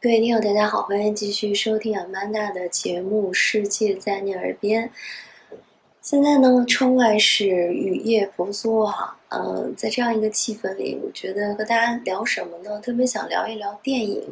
各位听友，大家好，欢迎继续收听阿曼达的节目《世界在你耳边》。现在呢，窗外是雨夜婆娑哈，呃，在这样一个气氛里，我觉得和大家聊什么呢？特别想聊一聊电影。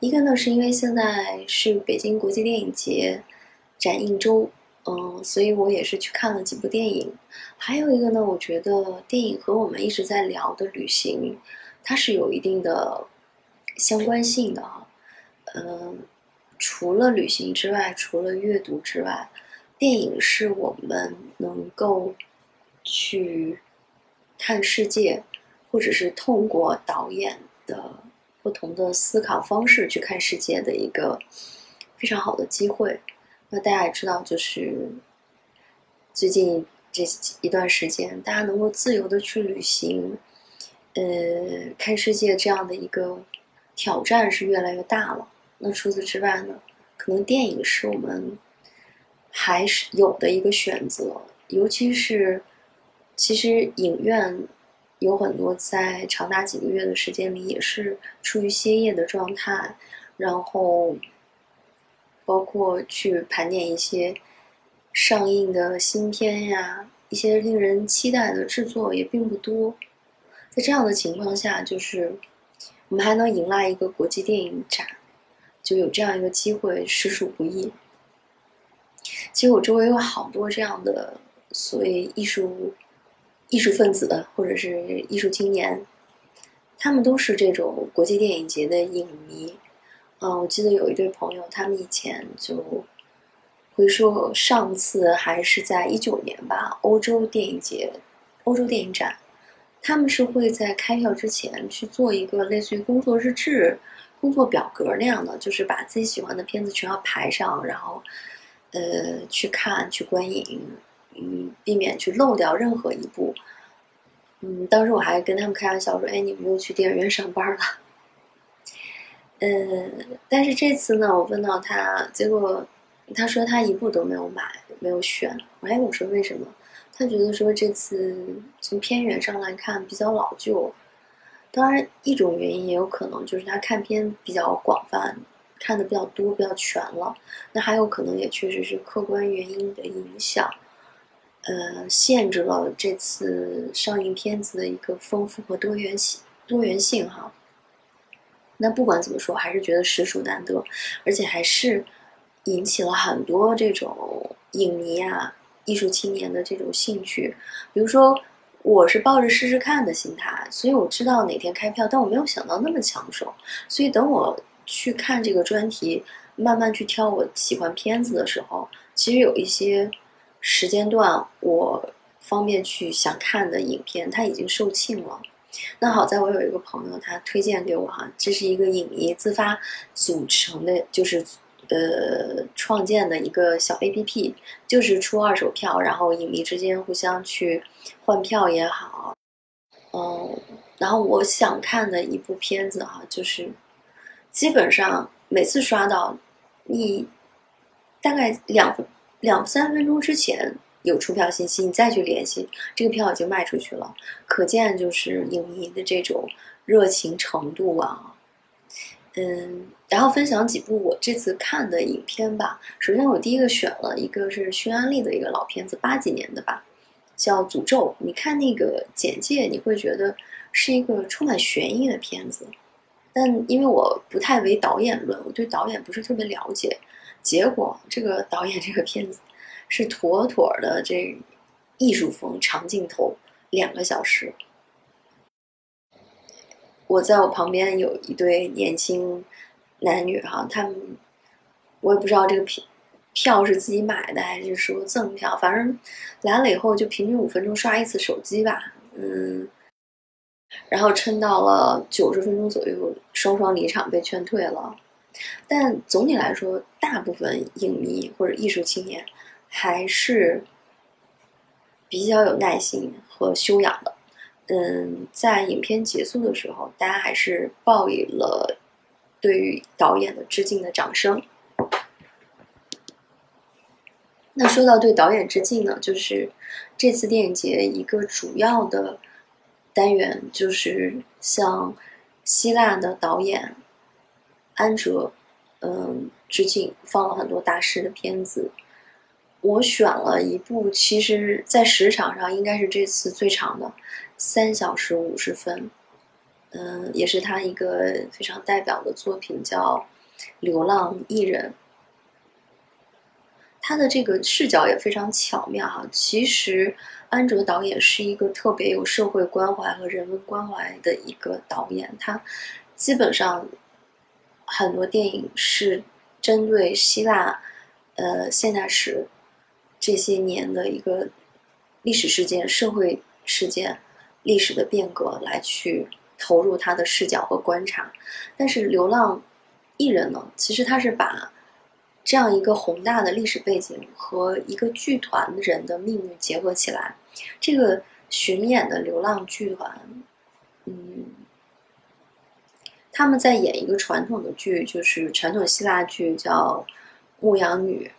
一个呢，是因为现在是北京国际电影节展映周，嗯，所以我也是去看了几部电影。还有一个呢，我觉得电影和我们一直在聊的旅行，它是有一定的相关性的哈。嗯，除了旅行之外，除了阅读之外。电影是我们能够去看世界，或者是通过导演的不同的思考方式去看世界的一个非常好的机会。那大家也知道，就是最近这一段时间，大家能够自由的去旅行，呃，看世界这样的一个挑战是越来越大了。那除此之外呢，可能电影是我们。还是有的一个选择，尤其是，其实影院有很多在长达几个月的时间里也是处于歇业的状态，然后包括去盘点一些上映的新片呀，一些令人期待的制作也并不多。在这样的情况下，就是我们还能迎来一个国际电影展，就有这样一个机会，实属不易。其实我周围有好多这样的所谓艺术艺术分子或者是艺术青年，他们都是这种国际电影节的影迷。嗯，我记得有一对朋友，他们以前就会说，上次还是在一九年吧，欧洲电影节、欧洲电影展，他们是会在开票之前去做一个类似于工作日志、工作表格那样的，就是把自己喜欢的片子全要排上，然后。呃，去看去观影，嗯，避免去漏掉任何一部。嗯，当时我还跟他们开玩笑说：“哎，你们又去电影院上班了。”嗯，但是这次呢，我问到他，结果他说他一部都没有买，没有选。我还问我说为什么？他觉得说这次从片源上来看比较老旧。当然，一种原因也有可能就是他看片比较广泛。看的比较多、比较全了，那还有可能也确实是客观原因的影响，呃，限制了这次上映片子的一个丰富和多元性、多元性哈。那不管怎么说，还是觉得实属难得，而且还是引起了很多这种影迷啊、艺术青年的这种兴趣。比如说，我是抱着试试看的心态，所以我知道哪天开票，但我没有想到那么抢手，所以等我。去看这个专题，慢慢去挑我喜欢片子的时候，其实有一些时间段我方便去想看的影片，它已经售罄了。那好在我有一个朋友，他推荐给我哈，这是一个影迷自发组成的，就是呃创建的一个小 A P P，就是出二手票，然后影迷之间互相去换票也好，嗯，然后我想看的一部片子哈，就是。基本上每次刷到，你大概两两三分钟之前有出票信息，你再去联系，这个票已经卖出去了。可见就是影迷的这种热情程度啊。嗯，然后分享几部我这次看的影片吧。首先我第一个选了一个是匈安利的一个老片子，八几年的吧，叫《诅咒》。你看那个简介，你会觉得是一个充满悬疑的片子。但因为我不太为导演论，我对导演不是特别了解。结果这个导演这个片子是妥妥的这艺术风长镜头，两个小时。我在我旁边有一对年轻男女哈，他们我也不知道这个票票是自己买的还是说赠票，反正来了以后就平均五分钟刷一次手机吧，嗯。然后撑到了九十分钟左右，双双离场被劝退了。但总体来说，大部分影迷或者艺术青年还是比较有耐心和修养的。嗯，在影片结束的时候，大家还是报以了对于导演的致敬的掌声。那说到对导演致敬呢，就是这次电影节一个主要的。单元就是向希腊的导演安哲，嗯，致敬，放了很多大师的片子。我选了一部，其实在时长上应该是这次最长的，三小时五十分。嗯，也是他一个非常代表的作品，叫《流浪艺人》。他的这个视角也非常巧妙哈。其实安哲导演是一个特别有社会关怀和人文关怀的一个导演，他基本上很多电影是针对希腊呃现代史这些年的一个历史事件、社会事件、历史的变革来去。投入他的视角和观察，但是《流浪艺人》呢？其实他是把这样一个宏大的历史背景和一个剧团人的命运结合起来。这个巡演的流浪剧团，嗯，他们在演一个传统的剧，就是传统希腊剧，叫《牧羊女》。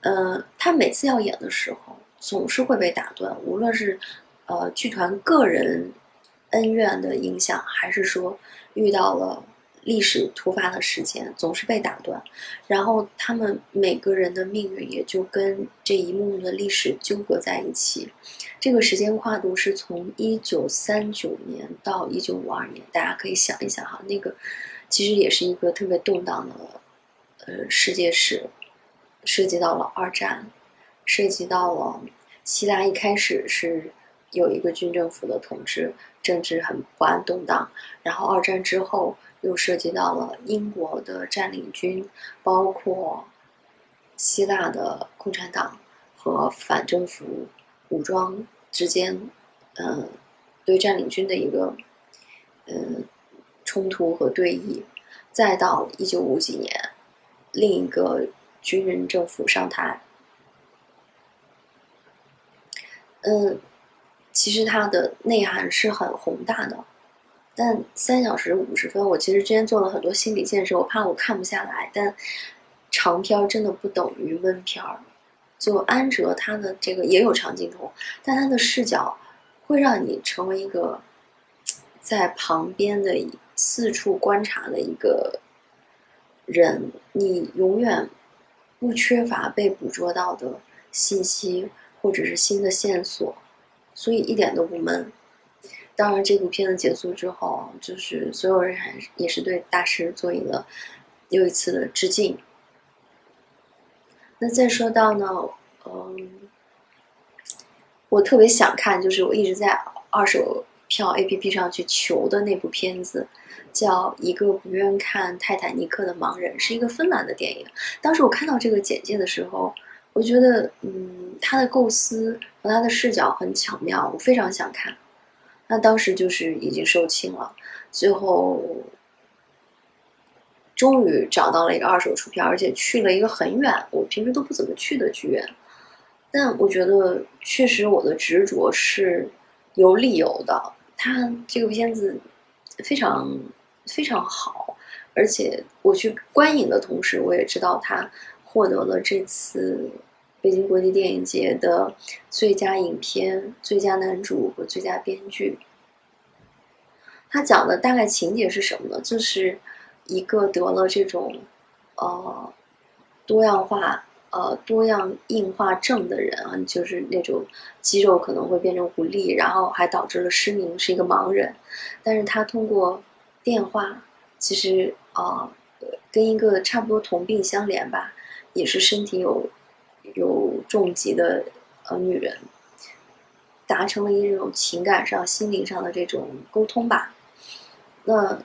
嗯，他每次要演的时候，总是会被打断，无论是呃剧团个人。恩怨的影响，还是说遇到了历史突发的事件，总是被打断，然后他们每个人的命运也就跟这一幕幕的历史纠葛在一起。这个时间跨度是从一九三九年到一九五二年，大家可以想一想哈，那个其实也是一个特别动荡的呃世界史，涉及到了二战，涉及到了希腊一开始是有一个军政府的统治。政治很不安动荡，然后二战之后又涉及到了英国的占领军，包括希腊的共产党和反政府武装之间，嗯，对占领军的一个嗯冲突和对弈，再到一九五几年，另一个军人政府上台，嗯。其实它的内涵是很宏大的，但三小时五十分，我其实之前做了很多心理建设，我怕我看不下来。但长片真的不等于闷片儿。就安哲他的这个也有长镜头，但他的视角会让你成为一个在旁边的四处观察的一个人，你永远不缺乏被捕捉到的信息或者是新的线索。所以一点都不闷。当然，这部片子结束之后，就是所有人还是也是对大师做一个又一次的致敬。那再说到呢，嗯，我特别想看，就是我一直在二手票 APP 上去求的那部片子，叫《一个不愿看泰坦尼克的盲人》，是一个芬兰的电影。当时我看到这个简介的时候。我觉得，嗯，他的构思和他的视角很巧妙，我非常想看。那当时就是已经售罄了，最后终于找到了一个二手出票，而且去了一个很远，我平时都不怎么去的剧院。但我觉得，确实我的执着是有理由的。他这个片子非常非常好，而且我去观影的同时，我也知道他。获得了这次北京国际电影节的最佳影片、最佳男主和最佳编剧。他讲的大概情节是什么呢？就是一个得了这种呃多样化呃多样硬化症的人啊，就是那种肌肉可能会变成无力，然后还导致了失明，是一个盲人。但是他通过电话，其实啊跟一个差不多同病相怜吧。也是身体有有重疾的呃女人，达成了一种情感上、心灵上的这种沟通吧。那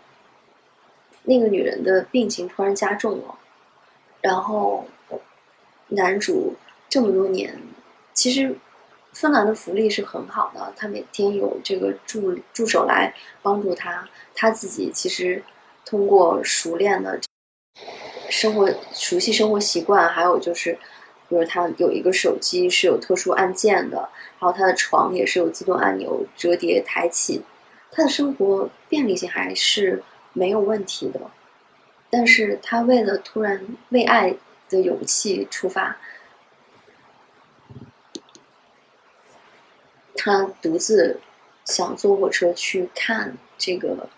那个女人的病情突然加重了，然后男主这么多年，其实芬兰的福利是很好的，他每天有这个助助手来帮助他，他自己其实通过熟练的。生活熟悉生活习惯，还有就是，比如他有一个手机是有特殊按键的，然后他的床也是有自动按钮折叠抬起，他的生活便利性还是没有问题的。但是他为了突然为爱的勇气出发，他独自想坐火车去看这个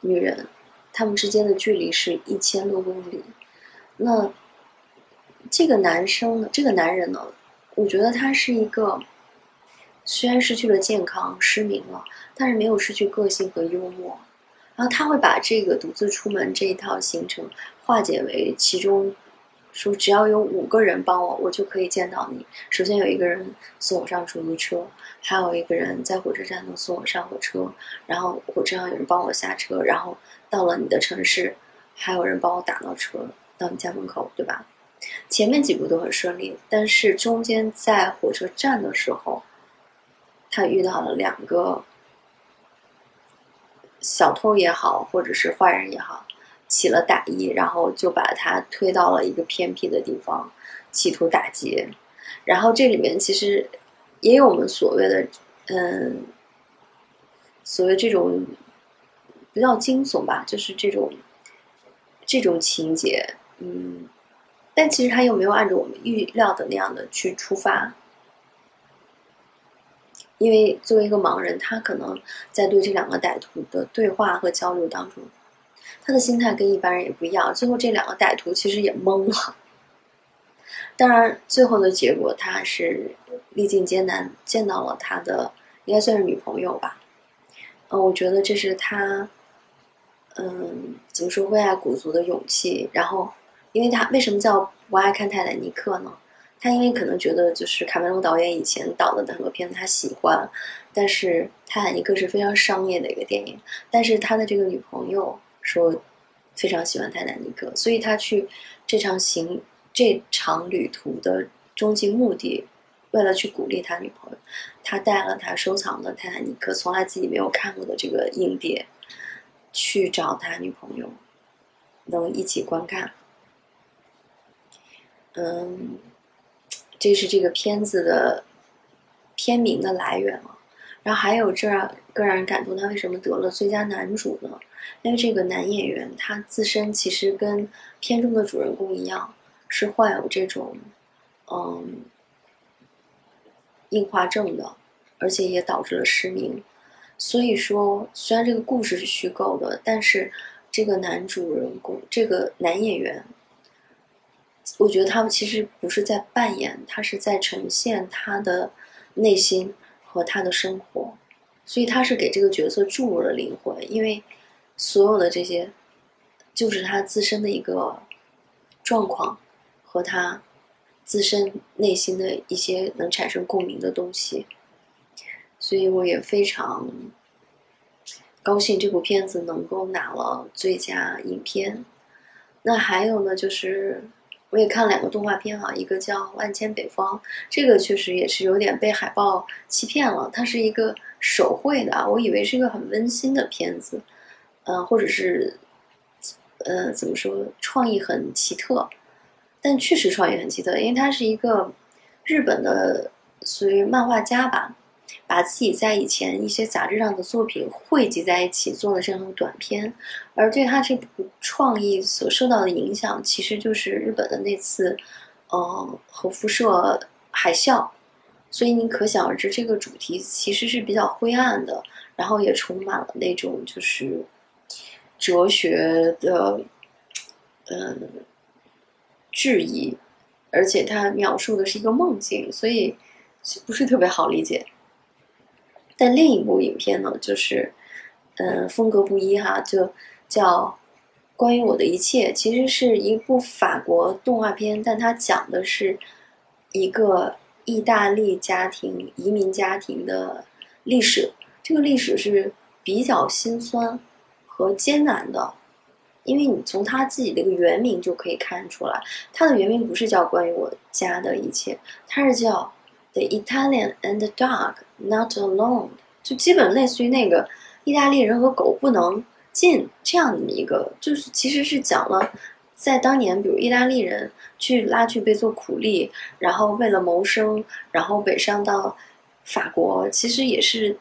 女人。他们之间的距离是一千多公里。那这个男生呢？这个男人呢？我觉得他是一个，虽然失去了健康、失明了，但是没有失去个性和幽默。然后他会把这个独自出门这一套行程化解为其中，说只要有五个人帮我，我就可以见到你。首先有一个人送我上出租车，还有一个人在火车站能送我上火车，然后火车上有人帮我下车，然后到了你的城市，还有人帮我打到车到你家门口，对吧？前面几步都很顺利，但是中间在火车站的时候，他遇到了两个小偷也好，或者是坏人也好，起了歹意，然后就把他推到了一个偏僻的地方，企图打劫。然后这里面其实也有我们所谓的，嗯，所谓这种不叫惊悚吧，就是这种这种情节，嗯。但其实他又没有按照我们预料的那样的去出发，因为作为一个盲人，他可能在对这两个歹徒的对话和交流当中，他的心态跟一般人也不一样。最后这两个歹徒其实也懵了。当然，最后的结果他还是历尽艰难见到了他的，应该算是女朋友吧。嗯，我觉得这是他，嗯，怎么说为爱鼓足的勇气，然后。因为他为什么叫不爱看泰坦尼克呢？他因为可能觉得就是卡梅隆导演以前导的很多片子他喜欢，但是泰坦尼克是非常商业的一个电影。但是他的这个女朋友说非常喜欢泰坦尼克，所以他去这场行这场旅途的终极目的，为了去鼓励他女朋友，他带了他收藏的泰坦尼克从来自己没有看过的这个硬碟，去找他女朋友，能一起观看。嗯，这是这个片子的片名的来源了。然后还有这样更让人感动，他为什么得了最佳男主呢？因为这个男演员他自身其实跟片中的主人公一样，是患有这种嗯硬化症的，而且也导致了失明。所以说，虽然这个故事是虚构的，但是这个男主人公，这个男演员。我觉得他们其实不是在扮演，他是在呈现他的内心和他的生活，所以他是给这个角色注入了灵魂。因为所有的这些，就是他自身的一个状况和他自身内心的一些能产生共鸣的东西，所以我也非常高兴这部片子能够拿了最佳影片。那还有呢，就是。我也看了两个动画片哈，一个叫《万千北方》，这个确实也是有点被海报欺骗了。它是一个手绘的啊，我以为是一个很温馨的片子，嗯，或者是，呃，怎么说，创意很奇特，但确实创意很奇特，因为它是一个日本的属于漫画家吧。把自己在以前一些杂志上的作品汇集在一起做了这样的短片，而对他这部创意所受到的影响，其实就是日本的那次，呃，核辐射海啸。所以你可想而知，这个主题其实是比较灰暗的，然后也充满了那种就是哲学的，嗯，质疑，而且他描述的是一个梦境，所以不是特别好理解。但另一部影片呢，就是，嗯，风格不一哈，就叫《关于我的一切》，其实是一部法国动画片，但它讲的是一个意大利家庭移民家庭的历史。这个历史是比较心酸和艰难的，因为你从他自己的一个原名就可以看出来，他的原名不是叫《关于我家的一切》，他是叫。The Italian and the dog not alone，就基本类似于那个意大利人和狗不能进这样的一个，就是其实是讲了，在当年，比如意大利人去拉锯被做苦力，然后为了谋生，然后北上到法国，其实也是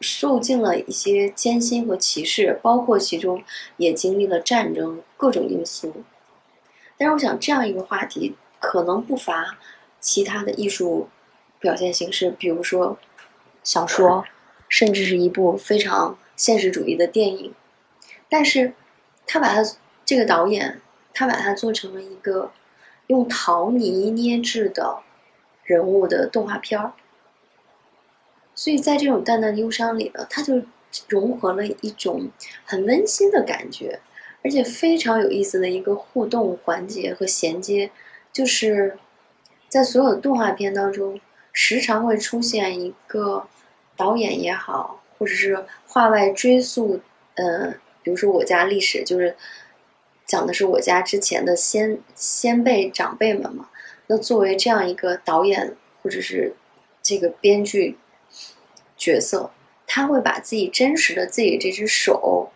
受尽了一些艰辛和歧视，包括其中也经历了战争各种因素。但是我想，这样一个话题可能不乏其他的艺术。表现形式，比如说小说，甚至是一部非常现实主义的电影。但是，他把它这个导演，他把它做成了一个用陶泥捏制的人物的动画片儿。所以在这种淡淡忧伤里呢，它就融合了一种很温馨的感觉，而且非常有意思的一个互动环节和衔接，就是在所有的动画片当中，时常会出现一个导演也好，或者是画外追溯，呃，比如说我家历史，就是讲的是我家之前的先先辈长辈们嘛。那作为这样一个导演或者是这个编剧。角色，他会把自己真实的自己这只手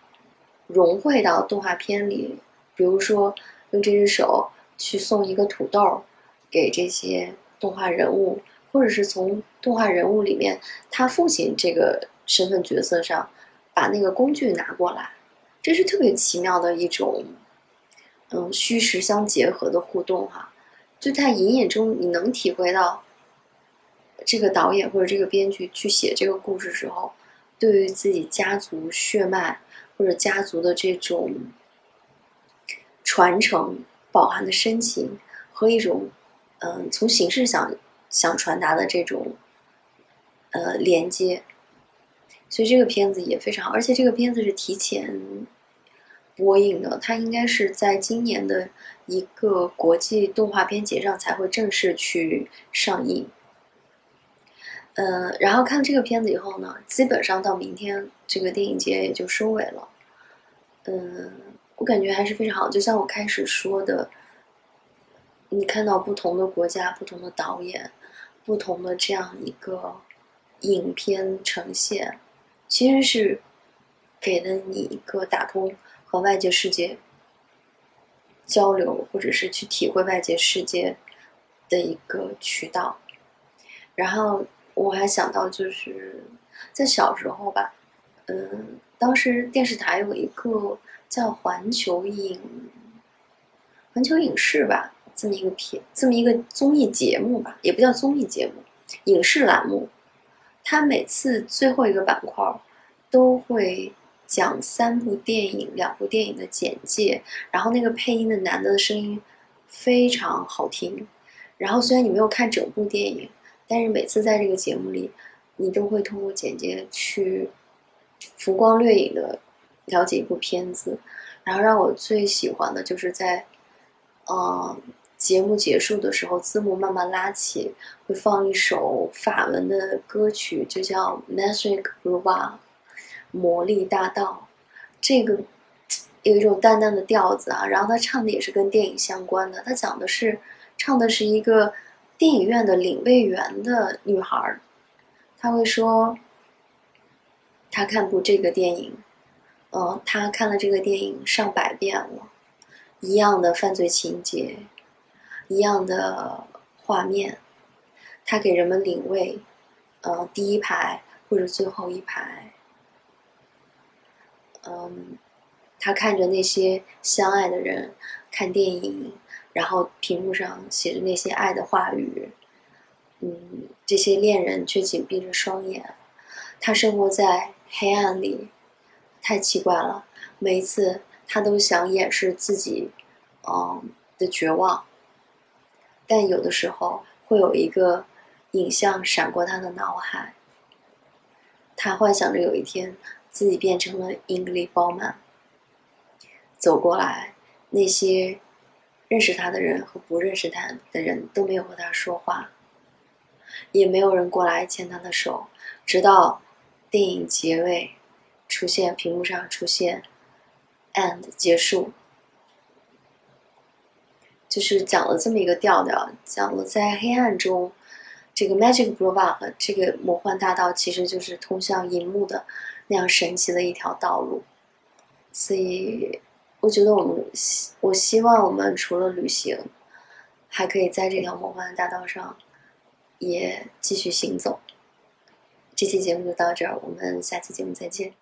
融汇到动画片里，比如说用这只手去送一个土豆给这些动画人物，或者是从动画人物里面他父亲这个身份角色上把那个工具拿过来，这是特别奇妙的一种，嗯，虚实相结合的互动哈，就在隐隐中你能体会到。这个导演或者这个编剧去写这个故事时候，对于自己家族血脉或者家族的这种传承，饱含的深情和一种，嗯，从形式上想传达的这种，呃，连接。所以这个片子也非常，而且这个片子是提前播映的，它应该是在今年的一个国际动画片节上才会正式去上映。嗯，然后看这个片子以后呢，基本上到明天这个电影节也就收尾了。嗯，我感觉还是非常好，就像我开始说的，你看到不同的国家、不同的导演、不同的这样一个影片呈现，其实是给了你一个打通和外界世界交流，或者是去体会外界世界的一个渠道，然后。我还想到，就是在小时候吧，嗯，当时电视台有一个叫环球影环球影视吧，这么一个片，这么一个综艺节目吧，也不叫综艺节目，影视栏目。它每次最后一个板块都会讲三部电影、两部电影的简介，然后那个配音的男的的声音非常好听。然后虽然你没有看整部电影。但是每次在这个节目里，你都会通过简介去浮光掠影的了解一部片子，然后让我最喜欢的就是在，嗯，节目结束的时候，字幕慢慢拉起，会放一首法文的歌曲，就叫《Magic r o b a》，魔力大道。这个有一种淡淡的调子啊，然后他唱的也是跟电影相关的，他讲的是，唱的是一个。电影院的领位员的女孩，他会说：“他看部这个电影，嗯，他看了这个电影上百遍了，一样的犯罪情节，一样的画面，他给人们领位，呃，第一排或者最后一排，嗯，他看着那些相爱的人看电影。”然后屏幕上写着那些爱的话语，嗯，这些恋人却紧闭着双眼。他生活在黑暗里，太奇怪了。每一次他都想掩饰自己，嗯的绝望。但有的时候会有一个影像闪过他的脑海，他幻想着有一天自己变成了英格丽·褒曼，走过来，那些。认识他的人和不认识他的人都没有和他说话，也没有人过来牵他的手，直到电影结尾出现，屏幕上出现 “and” 结束，就是讲了这么一个调调，讲了在黑暗中，这个 Magic Boulevard 这个魔幻大道其实就是通向银幕的那样神奇的一条道路，所以。我觉得我们希我希望我们除了旅行，还可以在这条魔幻的大道上，也继续行走。这期节目就到这儿，我们下期节目再见。